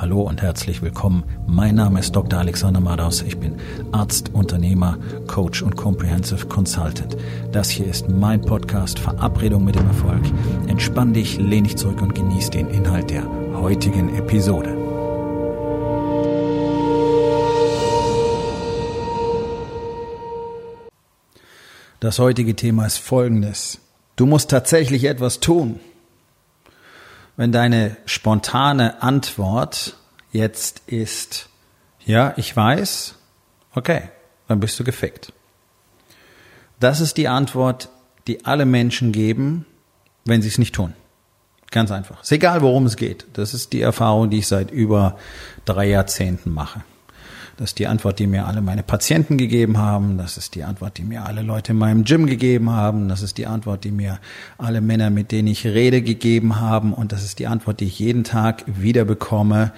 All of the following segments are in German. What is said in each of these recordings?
Hallo und herzlich willkommen. Mein Name ist Dr. Alexander Madaus. Ich bin Arzt, Unternehmer, Coach und Comprehensive Consultant. Das hier ist mein Podcast Verabredung mit dem Erfolg. Entspann dich, lehn dich zurück und genieß den Inhalt der heutigen Episode. Das heutige Thema ist folgendes. Du musst tatsächlich etwas tun. Wenn deine spontane Antwort jetzt ist, ja, ich weiß, okay, dann bist du gefickt. Das ist die Antwort, die alle Menschen geben, wenn sie es nicht tun. Ganz einfach. Ist egal, worum es geht. Das ist die Erfahrung, die ich seit über drei Jahrzehnten mache. Das ist die Antwort, die mir alle meine Patienten gegeben haben. Das ist die Antwort, die mir alle Leute in meinem Gym gegeben haben. Das ist die Antwort, die mir alle Männer, mit denen ich rede, gegeben haben. Und das ist die Antwort, die ich jeden Tag wieder bekomme,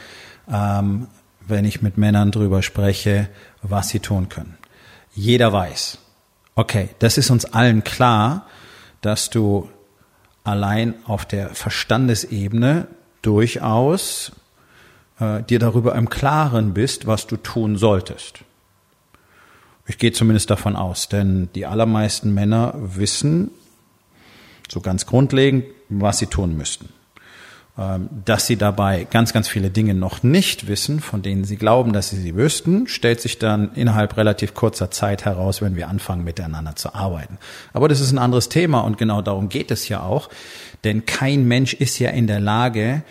ähm, wenn ich mit Männern drüber spreche, was sie tun können. Jeder weiß. Okay, das ist uns allen klar, dass du allein auf der Verstandesebene durchaus äh, dir darüber im Klaren bist, was du tun solltest. Ich gehe zumindest davon aus, denn die allermeisten Männer wissen so ganz grundlegend, was sie tun müssten. Ähm, dass sie dabei ganz, ganz viele Dinge noch nicht wissen, von denen sie glauben, dass sie sie wüssten, stellt sich dann innerhalb relativ kurzer Zeit heraus, wenn wir anfangen, miteinander zu arbeiten. Aber das ist ein anderes Thema und genau darum geht es ja auch, denn kein Mensch ist ja in der Lage,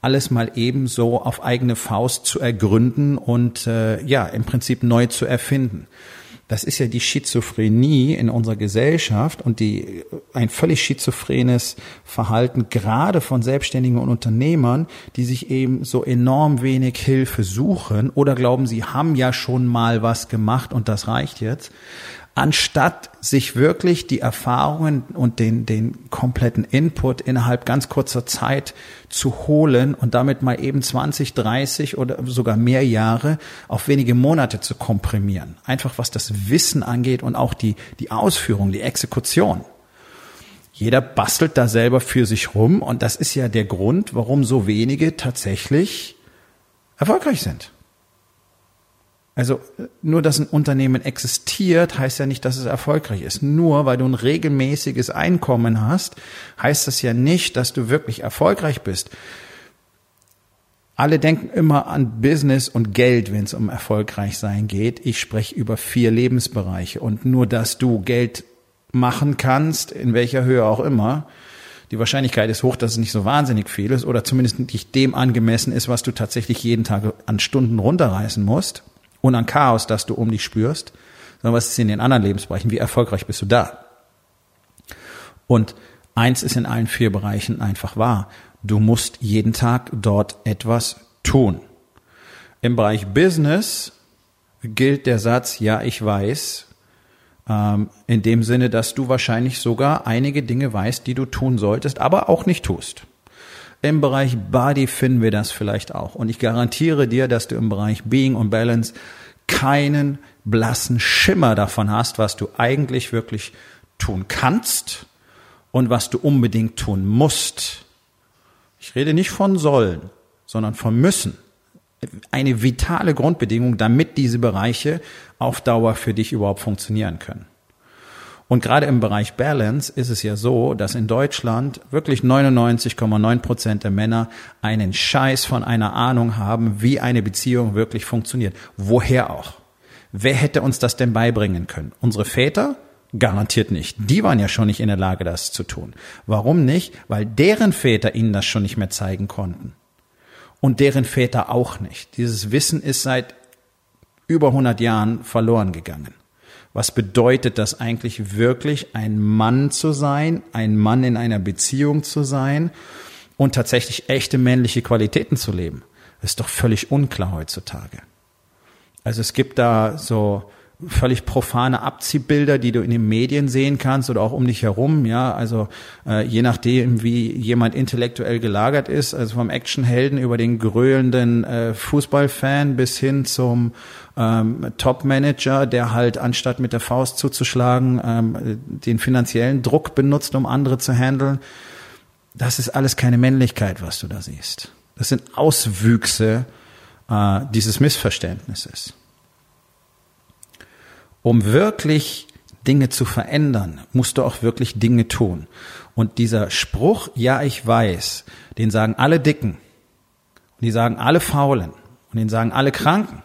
alles mal ebenso auf eigene Faust zu ergründen und äh, ja, im Prinzip neu zu erfinden. Das ist ja die Schizophrenie in unserer Gesellschaft und die ein völlig schizophrenes Verhalten gerade von Selbstständigen und Unternehmern, die sich eben so enorm wenig Hilfe suchen oder glauben, sie haben ja schon mal was gemacht und das reicht jetzt anstatt sich wirklich die Erfahrungen und den, den kompletten Input innerhalb ganz kurzer Zeit zu holen und damit mal eben 20, 30 oder sogar mehr Jahre auf wenige Monate zu komprimieren. Einfach was das Wissen angeht und auch die, die Ausführung, die Exekution. Jeder bastelt da selber für sich rum und das ist ja der Grund, warum so wenige tatsächlich erfolgreich sind. Also nur, dass ein Unternehmen existiert, heißt ja nicht, dass es erfolgreich ist. Nur weil du ein regelmäßiges Einkommen hast, heißt das ja nicht, dass du wirklich erfolgreich bist. Alle denken immer an Business und Geld, wenn es um erfolgreich sein geht. Ich spreche über vier Lebensbereiche und nur, dass du Geld machen kannst, in welcher Höhe auch immer, die Wahrscheinlichkeit ist hoch, dass es nicht so wahnsinnig viel ist oder zumindest nicht dem angemessen ist, was du tatsächlich jeden Tag an Stunden runterreißen musst und an Chaos, das du um dich spürst, sondern was ist in den anderen Lebensbereichen? Wie erfolgreich bist du da? Und eins ist in allen vier Bereichen einfach wahr. Du musst jeden Tag dort etwas tun. Im Bereich Business gilt der Satz, ja, ich weiß, ähm, in dem Sinne, dass du wahrscheinlich sogar einige Dinge weißt, die du tun solltest, aber auch nicht tust. Im Bereich Body finden wir das vielleicht auch. Und ich garantiere dir, dass du im Bereich Being und Balance keinen blassen Schimmer davon hast, was du eigentlich wirklich tun kannst und was du unbedingt tun musst. Ich rede nicht von sollen, sondern von müssen. Eine vitale Grundbedingung, damit diese Bereiche auf Dauer für dich überhaupt funktionieren können. Und gerade im Bereich Balance ist es ja so, dass in Deutschland wirklich 99,9 Prozent der Männer einen Scheiß von einer Ahnung haben, wie eine Beziehung wirklich funktioniert. Woher auch? Wer hätte uns das denn beibringen können? Unsere Väter? Garantiert nicht. Die waren ja schon nicht in der Lage, das zu tun. Warum nicht? Weil deren Väter ihnen das schon nicht mehr zeigen konnten. Und deren Väter auch nicht. Dieses Wissen ist seit über 100 Jahren verloren gegangen. Was bedeutet das eigentlich wirklich, ein Mann zu sein, ein Mann in einer Beziehung zu sein und tatsächlich echte männliche Qualitäten zu leben? Das ist doch völlig unklar heutzutage. Also es gibt da so völlig profane Abziehbilder, die du in den Medien sehen kannst oder auch um dich herum, ja, also äh, je nachdem, wie jemand intellektuell gelagert ist, also vom Actionhelden über den gröhlenden äh, Fußballfan bis hin zum ähm, Top-Manager, der halt anstatt mit der Faust zuzuschlagen, ähm, den finanziellen Druck benutzt, um andere zu handeln. Das ist alles keine Männlichkeit, was du da siehst. Das sind Auswüchse äh, dieses Missverständnisses. Um wirklich Dinge zu verändern, musst du auch wirklich Dinge tun. Und dieser Spruch, ja, ich weiß, den sagen alle Dicken, und die sagen alle Faulen, und den sagen alle Kranken.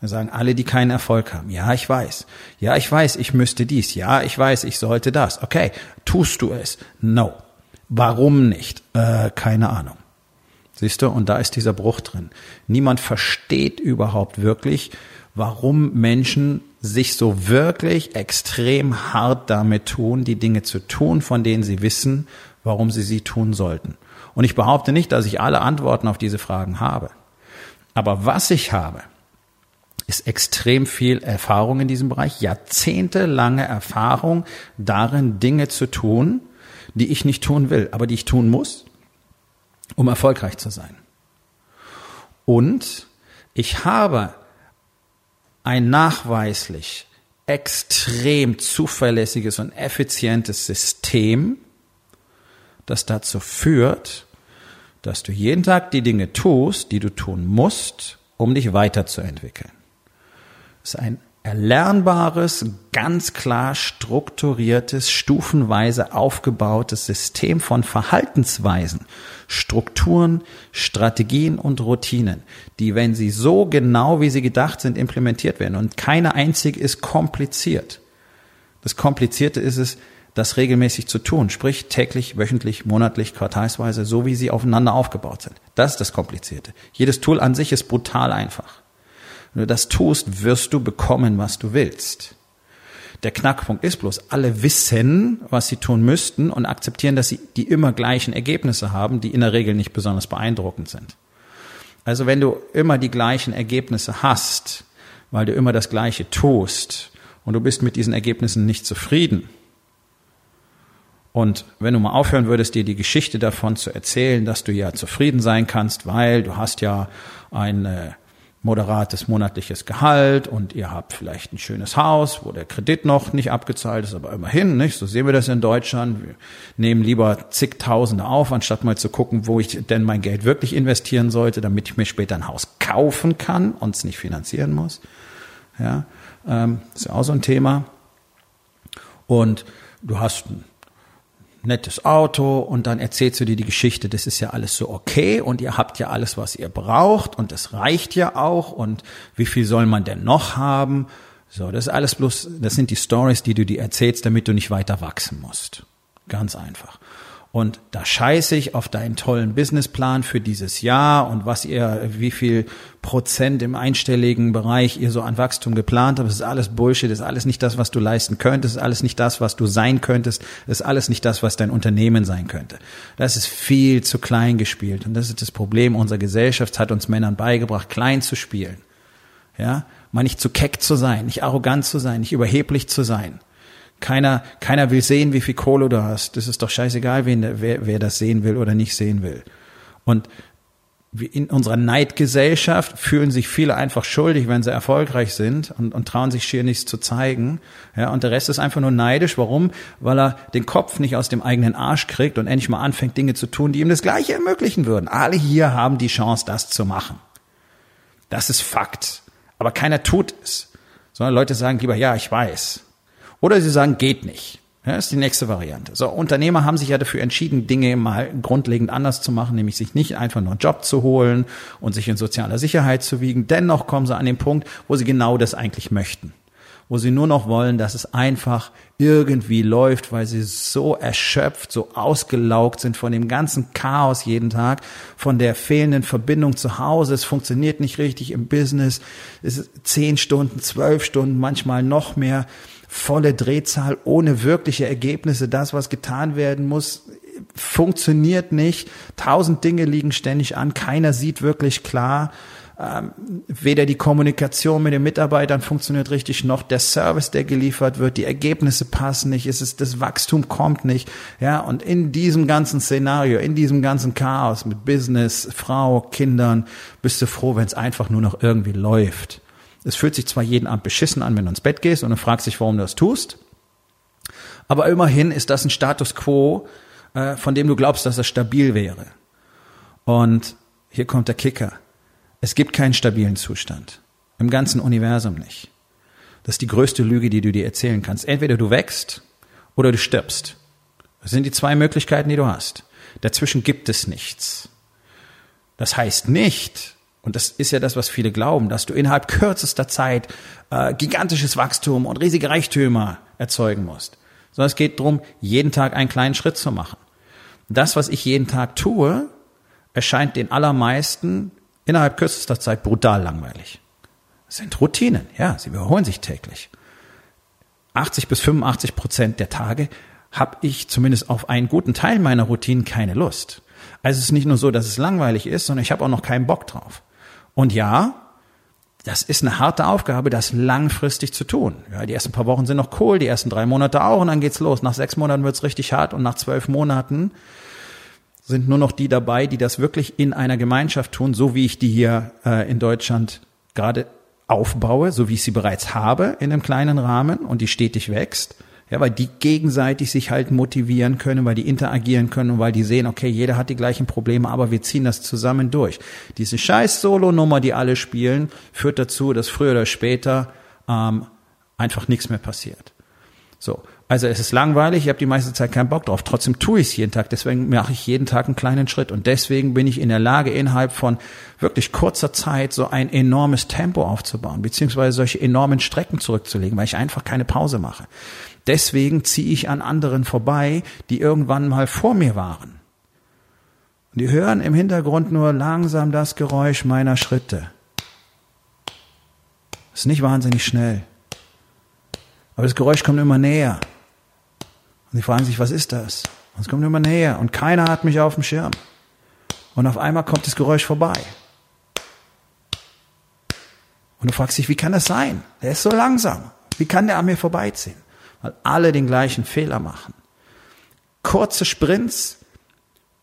Wir sagen alle, die keinen Erfolg haben. Ja, ich weiß. Ja, ich weiß, ich müsste dies. Ja, ich weiß, ich sollte das. Okay, tust du es? No. Warum nicht? Äh, keine Ahnung. Siehst du, und da ist dieser Bruch drin. Niemand versteht überhaupt wirklich, warum Menschen sich so wirklich extrem hart damit tun, die Dinge zu tun, von denen sie wissen, warum sie sie tun sollten. Und ich behaupte nicht, dass ich alle Antworten auf diese Fragen habe. Aber was ich habe, ist extrem viel Erfahrung in diesem Bereich, jahrzehntelange Erfahrung darin, Dinge zu tun, die ich nicht tun will, aber die ich tun muss, um erfolgreich zu sein. Und ich habe ein nachweislich extrem zuverlässiges und effizientes System, das dazu führt, dass du jeden Tag die Dinge tust, die du tun musst, um dich weiterzuentwickeln. Es ist ein erlernbares, ganz klar strukturiertes, stufenweise aufgebautes System von Verhaltensweisen, Strukturen, Strategien und Routinen, die, wenn sie so genau wie sie gedacht sind, implementiert werden und keine einzige ist kompliziert. Das Komplizierte ist es, das regelmäßig zu tun, sprich täglich, wöchentlich, monatlich, quartalsweise, so wie sie aufeinander aufgebaut sind. Das ist das Komplizierte. Jedes Tool an sich ist brutal einfach. Wenn du das tust, wirst du bekommen, was du willst. Der Knackpunkt ist bloß, alle wissen, was sie tun müssten und akzeptieren, dass sie die immer gleichen Ergebnisse haben, die in der Regel nicht besonders beeindruckend sind. Also wenn du immer die gleichen Ergebnisse hast, weil du immer das Gleiche tust und du bist mit diesen Ergebnissen nicht zufrieden, und wenn du mal aufhören würdest, dir die Geschichte davon zu erzählen, dass du ja zufrieden sein kannst, weil du hast ja ein äh, moderates monatliches Gehalt und ihr habt vielleicht ein schönes Haus, wo der Kredit noch nicht abgezahlt ist, aber immerhin, nicht? So sehen wir das in Deutschland. Wir nehmen lieber zigtausende auf, anstatt mal zu gucken, wo ich denn mein Geld wirklich investieren sollte, damit ich mir später ein Haus kaufen kann und es nicht finanzieren muss. Ja, ähm, ist ja auch so ein Thema. Und du hast nettes Auto und dann erzählst du dir die Geschichte, das ist ja alles so okay und ihr habt ja alles, was ihr braucht und das reicht ja auch und wie viel soll man denn noch haben? So, das ist alles bloß, das sind die Stories, die du dir erzählst, damit du nicht weiter wachsen musst. Ganz einfach. Und da scheiße ich auf deinen tollen Businessplan für dieses Jahr und was ihr, wie viel Prozent im einstelligen Bereich ihr so an Wachstum geplant habt. Das ist alles Bullshit, das ist alles nicht das, was du leisten könntest, das ist alles nicht das, was du sein könntest, das ist alles nicht das, was dein Unternehmen sein könnte. Das ist viel zu klein gespielt. Und das ist das Problem unserer Gesellschaft, hat uns Männern beigebracht, klein zu spielen. Ja, mal nicht zu keck zu sein, nicht arrogant zu sein, nicht überheblich zu sein keiner, keiner will sehen, wie viel Kohle du hast. Das ist doch scheißegal, wen, wer, wer das sehen will oder nicht sehen will. Und in unserer Neidgesellschaft fühlen sich viele einfach schuldig, wenn sie erfolgreich sind und, und trauen sich schier nichts zu zeigen. Ja, und der Rest ist einfach nur neidisch. Warum? Weil er den Kopf nicht aus dem eigenen Arsch kriegt und endlich mal anfängt, Dinge zu tun, die ihm das Gleiche ermöglichen würden. Alle hier haben die Chance, das zu machen. Das ist Fakt. Aber keiner tut es. Sondern Leute sagen lieber, ja, ich weiß. Oder sie sagen, geht nicht. Ja, ist die nächste Variante. So, Unternehmer haben sich ja dafür entschieden, Dinge mal grundlegend anders zu machen, nämlich sich nicht einfach nur einen Job zu holen und sich in sozialer Sicherheit zu wiegen. Dennoch kommen sie an den Punkt, wo sie genau das eigentlich möchten. Wo sie nur noch wollen, dass es einfach irgendwie läuft, weil sie so erschöpft, so ausgelaugt sind von dem ganzen Chaos jeden Tag, von der fehlenden Verbindung zu Hause. Es funktioniert nicht richtig im Business. Es ist zehn Stunden, zwölf Stunden, manchmal noch mehr volle Drehzahl ohne wirkliche Ergebnisse. Das, was getan werden muss, funktioniert nicht. Tausend Dinge liegen ständig an. Keiner sieht wirklich klar. Ähm, weder die Kommunikation mit den Mitarbeitern funktioniert richtig, noch der Service, der geliefert wird. Die Ergebnisse passen nicht. Es ist, das Wachstum kommt nicht. Ja, und in diesem ganzen Szenario, in diesem ganzen Chaos mit Business, Frau, Kindern, bist du froh, wenn es einfach nur noch irgendwie läuft. Es fühlt sich zwar jeden Abend beschissen an, wenn du ins Bett gehst und du fragst dich, warum du das tust, aber immerhin ist das ein Status quo, äh, von dem du glaubst, dass es stabil wäre. Und hier kommt der Kicker. Es gibt keinen stabilen Zustand. Im ganzen Universum nicht. Das ist die größte Lüge, die du dir erzählen kannst. Entweder du wächst oder du stirbst. Das sind die zwei Möglichkeiten, die du hast. Dazwischen gibt es nichts. Das heißt nicht, und das ist ja das, was viele glauben, dass du innerhalb kürzester Zeit äh, gigantisches Wachstum und riesige Reichtümer erzeugen musst. Sondern es geht darum, jeden Tag einen kleinen Schritt zu machen. Das, was ich jeden Tag tue, erscheint den allermeisten innerhalb kürzester Zeit brutal langweilig. Das sind Routinen, ja, sie wiederholen sich täglich. 80 bis 85 Prozent der Tage habe ich zumindest auf einen guten Teil meiner Routinen keine Lust. Also es ist nicht nur so, dass es langweilig ist, sondern ich habe auch noch keinen Bock drauf. Und ja, das ist eine harte Aufgabe, das langfristig zu tun. Ja, die ersten paar Wochen sind noch cool, die ersten drei Monate auch und dann geht's los. Nach sechs Monaten wird's richtig hart und nach zwölf Monaten sind nur noch die dabei, die das wirklich in einer Gemeinschaft tun, so wie ich die hier äh, in Deutschland gerade aufbaue, so wie ich sie bereits habe in einem kleinen Rahmen und die stetig wächst. Ja, weil die gegenseitig sich halt motivieren können, weil die interagieren können und weil die sehen, okay, jeder hat die gleichen Probleme, aber wir ziehen das zusammen durch. Diese scheiß Solo-Nummer, die alle spielen, führt dazu, dass früher oder später ähm, einfach nichts mehr passiert. So, also es ist langweilig, ich habe die meiste Zeit keinen Bock drauf. Trotzdem tue ich es jeden Tag. Deswegen mache ich jeden Tag einen kleinen Schritt. Und deswegen bin ich in der Lage, innerhalb von wirklich kurzer Zeit so ein enormes Tempo aufzubauen, beziehungsweise solche enormen Strecken zurückzulegen, weil ich einfach keine Pause mache. Deswegen ziehe ich an anderen vorbei, die irgendwann mal vor mir waren. Und die hören im Hintergrund nur langsam das Geräusch meiner Schritte. Ist nicht wahnsinnig schnell. Aber das Geräusch kommt immer näher. Und sie fragen sich, was ist das? Und es kommt immer näher und keiner hat mich auf dem Schirm. Und auf einmal kommt das Geräusch vorbei. Und du fragst dich, wie kann das sein? Der ist so langsam. Wie kann der an mir vorbeiziehen? Weil alle den gleichen Fehler machen. Kurze Sprints,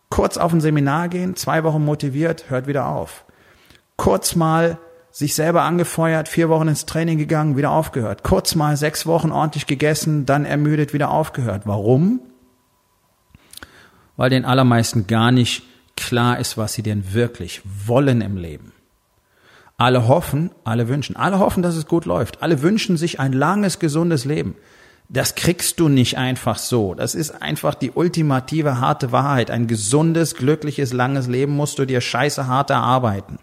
kurz auf ein Seminar gehen, zwei Wochen motiviert, hört wieder auf. Kurz mal sich selber angefeuert, vier Wochen ins Training gegangen, wieder aufgehört. Kurz mal sechs Wochen ordentlich gegessen, dann ermüdet, wieder aufgehört. Warum? Weil den allermeisten gar nicht klar ist, was sie denn wirklich wollen im Leben. Alle hoffen, alle wünschen, alle hoffen, dass es gut läuft. Alle wünschen sich ein langes, gesundes Leben. Das kriegst du nicht einfach so. Das ist einfach die ultimative harte Wahrheit. Ein gesundes, glückliches, langes Leben musst du dir scheiße hart erarbeiten.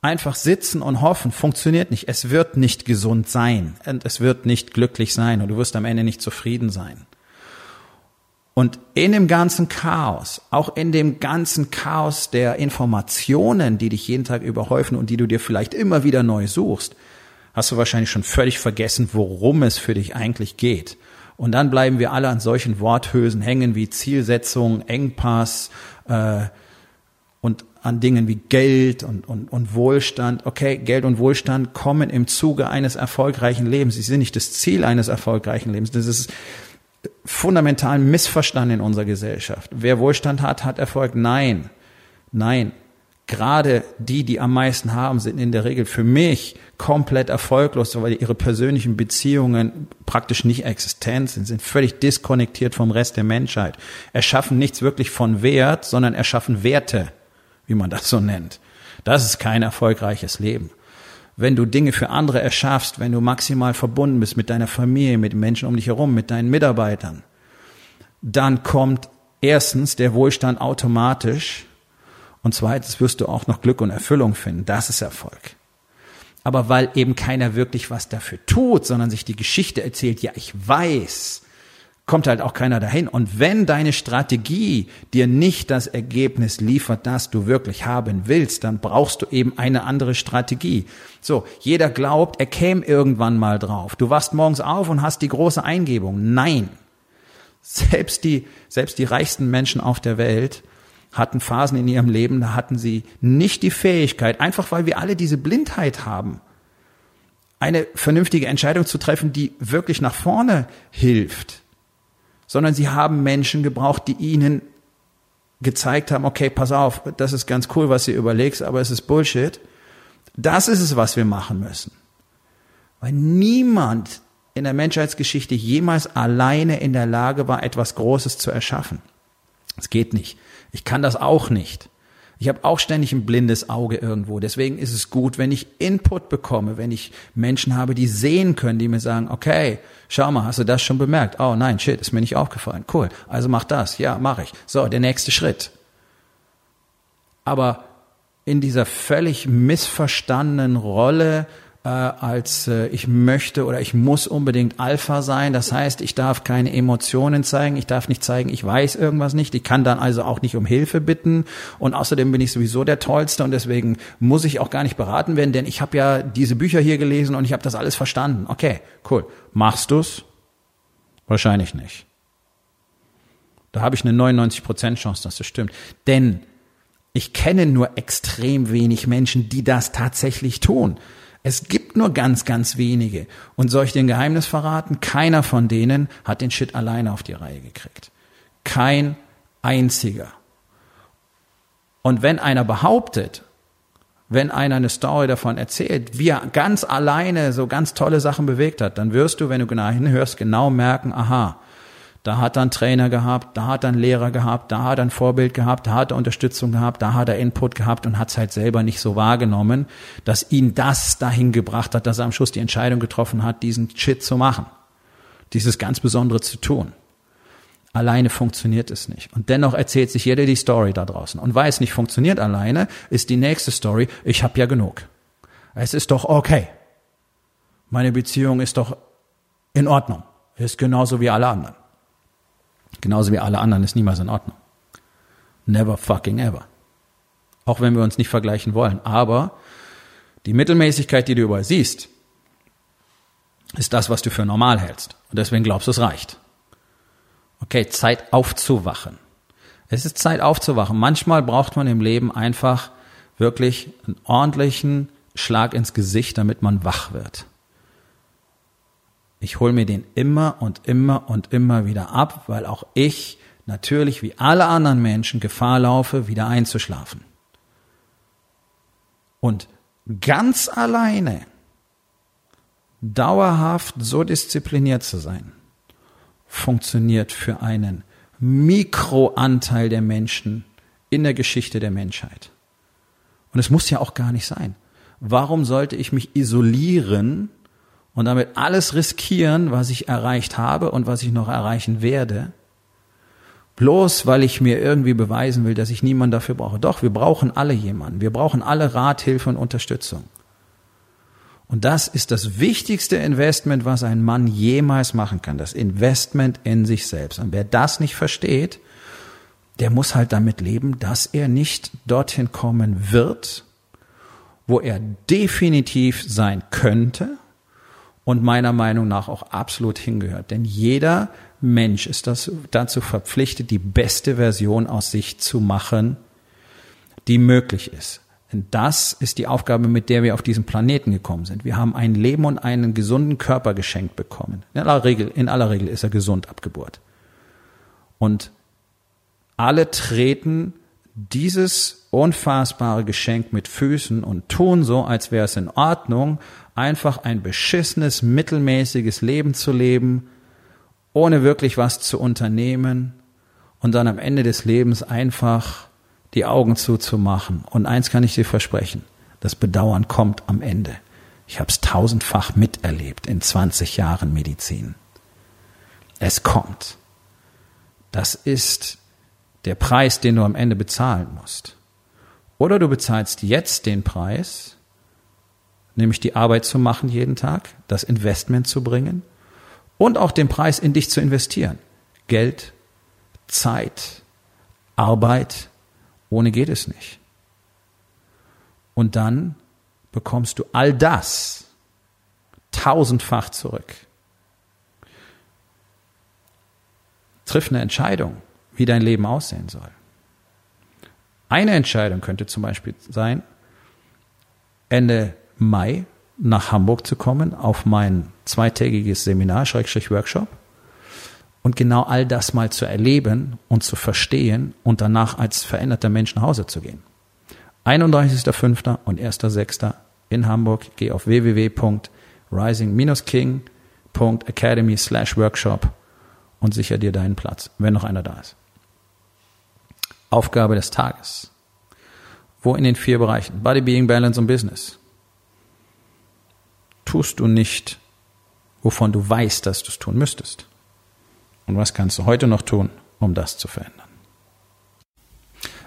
Einfach sitzen und hoffen funktioniert nicht. Es wird nicht gesund sein und es wird nicht glücklich sein und du wirst am Ende nicht zufrieden sein. Und in dem ganzen Chaos, auch in dem ganzen Chaos der Informationen, die dich jeden Tag überhäufen und die du dir vielleicht immer wieder neu suchst, hast du wahrscheinlich schon völlig vergessen, worum es für dich eigentlich geht. Und dann bleiben wir alle an solchen Worthülsen hängen wie Zielsetzung, Engpass äh, und an Dingen wie Geld und, und, und Wohlstand. Okay, Geld und Wohlstand kommen im Zuge eines erfolgreichen Lebens. Sie sind nicht das Ziel eines erfolgreichen Lebens. Das ist fundamental missverstanden in unserer Gesellschaft. Wer Wohlstand hat, hat Erfolg. Nein, nein. Gerade die, die am meisten haben, sind in der Regel für mich komplett erfolglos, weil ihre persönlichen Beziehungen praktisch nicht existent sind, sind völlig diskonnektiert vom Rest der Menschheit, erschaffen nichts wirklich von Wert, sondern erschaffen Werte wie man das so nennt. Das ist kein erfolgreiches Leben. Wenn du Dinge für andere erschaffst, wenn du maximal verbunden bist mit deiner Familie, mit den Menschen um dich herum, mit deinen Mitarbeitern, dann kommt erstens der Wohlstand automatisch und zweitens wirst du auch noch Glück und Erfüllung finden. Das ist Erfolg. Aber weil eben keiner wirklich was dafür tut, sondern sich die Geschichte erzählt, ja, ich weiß, kommt halt auch keiner dahin. Und wenn deine Strategie dir nicht das Ergebnis liefert, das du wirklich haben willst, dann brauchst du eben eine andere Strategie. So, jeder glaubt, er käme irgendwann mal drauf. Du wachst morgens auf und hast die große Eingebung. Nein. Selbst die, selbst die reichsten Menschen auf der Welt hatten Phasen in ihrem Leben, da hatten sie nicht die Fähigkeit, einfach weil wir alle diese Blindheit haben, eine vernünftige Entscheidung zu treffen, die wirklich nach vorne hilft sondern sie haben Menschen gebraucht, die ihnen gezeigt haben, okay, pass auf, das ist ganz cool, was du überlegst, aber es ist Bullshit. Das ist es, was wir machen müssen. Weil niemand in der Menschheitsgeschichte jemals alleine in der Lage war, etwas Großes zu erschaffen. Es geht nicht. Ich kann das auch nicht. Ich habe auch ständig ein blindes Auge irgendwo. Deswegen ist es gut, wenn ich Input bekomme, wenn ich Menschen habe, die sehen können, die mir sagen, okay, schau mal, hast du das schon bemerkt? Oh nein, shit, ist mir nicht aufgefallen. Cool. Also mach das. Ja, mache ich. So, der nächste Schritt. Aber in dieser völlig missverstandenen Rolle äh, als äh, ich möchte oder ich muss unbedingt Alpha sein. Das heißt, ich darf keine Emotionen zeigen, ich darf nicht zeigen, ich weiß irgendwas nicht. Ich kann dann also auch nicht um Hilfe bitten und außerdem bin ich sowieso der Tollste und deswegen muss ich auch gar nicht beraten werden, denn ich habe ja diese Bücher hier gelesen und ich habe das alles verstanden. Okay, cool. Machst du's? Wahrscheinlich nicht. Da habe ich eine 99% Chance, dass das stimmt. Denn ich kenne nur extrem wenig Menschen, die das tatsächlich tun. Es gibt nur ganz, ganz wenige. Und soll ich den Geheimnis verraten? Keiner von denen hat den Shit alleine auf die Reihe gekriegt. Kein einziger. Und wenn einer behauptet, wenn einer eine Story davon erzählt, wie er ganz alleine so ganz tolle Sachen bewegt hat, dann wirst du, wenn du genau hinhörst, genau merken, aha, da hat er einen Trainer gehabt, da hat er einen Lehrer gehabt, da hat er ein Vorbild gehabt, da hat er Unterstützung gehabt, da hat er Input gehabt und hat es halt selber nicht so wahrgenommen, dass ihn das dahin gebracht hat, dass er am Schluss die Entscheidung getroffen hat, diesen Shit zu machen. Dieses ganz Besondere zu tun. Alleine funktioniert es nicht. Und dennoch erzählt sich jeder die Story da draußen. Und weil es nicht funktioniert alleine, ist die nächste Story, ich habe ja genug. Es ist doch okay. Meine Beziehung ist doch in Ordnung. Ist genauso wie alle anderen. Genauso wie alle anderen ist niemals in Ordnung. Never fucking ever. Auch wenn wir uns nicht vergleichen wollen. Aber die Mittelmäßigkeit, die du überall siehst, ist das, was du für normal hältst. Und deswegen glaubst du, es reicht. Okay, Zeit aufzuwachen. Es ist Zeit aufzuwachen. Manchmal braucht man im Leben einfach wirklich einen ordentlichen Schlag ins Gesicht, damit man wach wird. Ich hole mir den immer und immer und immer wieder ab, weil auch ich natürlich wie alle anderen Menschen Gefahr laufe, wieder einzuschlafen. Und ganz alleine dauerhaft so diszipliniert zu sein, funktioniert für einen Mikroanteil der Menschen in der Geschichte der Menschheit. Und es muss ja auch gar nicht sein. Warum sollte ich mich isolieren und damit alles riskieren, was ich erreicht habe und was ich noch erreichen werde, bloß weil ich mir irgendwie beweisen will, dass ich niemanden dafür brauche. Doch, wir brauchen alle jemanden. Wir brauchen alle Rat, Hilfe und Unterstützung. Und das ist das wichtigste Investment, was ein Mann jemals machen kann. Das Investment in sich selbst. Und wer das nicht versteht, der muss halt damit leben, dass er nicht dorthin kommen wird, wo er definitiv sein könnte, und meiner Meinung nach auch absolut hingehört. Denn jeder Mensch ist das, dazu verpflichtet, die beste Version aus sich zu machen, die möglich ist. Denn das ist die Aufgabe, mit der wir auf diesen Planeten gekommen sind. Wir haben ein Leben und einen gesunden Körper geschenkt bekommen. In aller Regel, in aller Regel ist er gesund ab Geburt. Und alle treten dieses unfassbare Geschenk mit Füßen und tun so, als wäre es in Ordnung, einfach ein beschissenes, mittelmäßiges Leben zu leben, ohne wirklich was zu unternehmen und dann am Ende des Lebens einfach die Augen zuzumachen. Und eins kann ich dir versprechen, das Bedauern kommt am Ende. Ich habe es tausendfach miterlebt in 20 Jahren Medizin. Es kommt. Das ist der Preis, den du am Ende bezahlen musst. Oder du bezahlst jetzt den Preis, nämlich die Arbeit zu machen jeden Tag, das Investment zu bringen und auch den Preis in dich zu investieren. Geld, Zeit, Arbeit, ohne geht es nicht. Und dann bekommst du all das tausendfach zurück. Triff eine Entscheidung, wie dein Leben aussehen soll. Eine Entscheidung könnte zum Beispiel sein, Ende Mai nach Hamburg zu kommen auf mein zweitägiges Seminar, Schrägstrich Workshop und genau all das mal zu erleben und zu verstehen und danach als veränderter Mensch nach Hause zu gehen. 31.05. und 1.06. in Hamburg. Geh auf www.rising-king.academy slash workshop und sicher dir deinen Platz, wenn noch einer da ist. Aufgabe des Tages. Wo in den vier Bereichen? Body, Being, Balance und Business. Tust du nicht, wovon du weißt, dass du es tun müsstest? Und was kannst du heute noch tun, um das zu verändern?